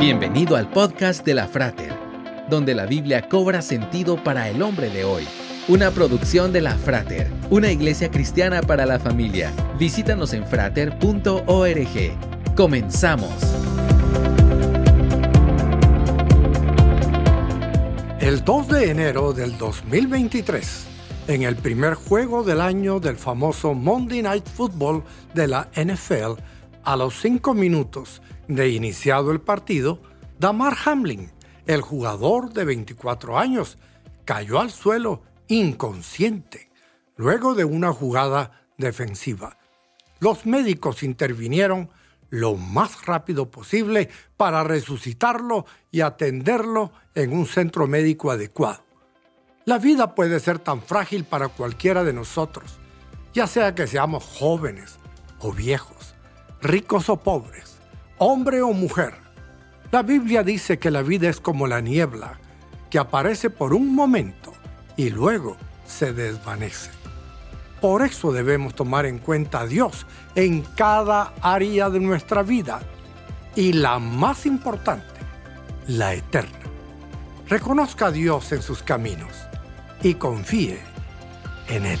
Bienvenido al podcast de la Frater, donde la Biblia cobra sentido para el hombre de hoy. Una producción de la Frater, una iglesia cristiana para la familia. Visítanos en frater.org. Comenzamos. El 2 de enero del 2023, en el primer juego del año del famoso Monday Night Football de la NFL, a los cinco minutos de iniciado el partido, Damar Hamlin, el jugador de 24 años, cayó al suelo inconsciente luego de una jugada defensiva. Los médicos intervinieron lo más rápido posible para resucitarlo y atenderlo en un centro médico adecuado. La vida puede ser tan frágil para cualquiera de nosotros, ya sea que seamos jóvenes o viejos, ricos o pobres, hombre o mujer. La Biblia dice que la vida es como la niebla, que aparece por un momento y luego se desvanece. Por eso debemos tomar en cuenta a Dios en cada área de nuestra vida y la más importante, la eterna. Reconozca a Dios en sus caminos y confíe en Él.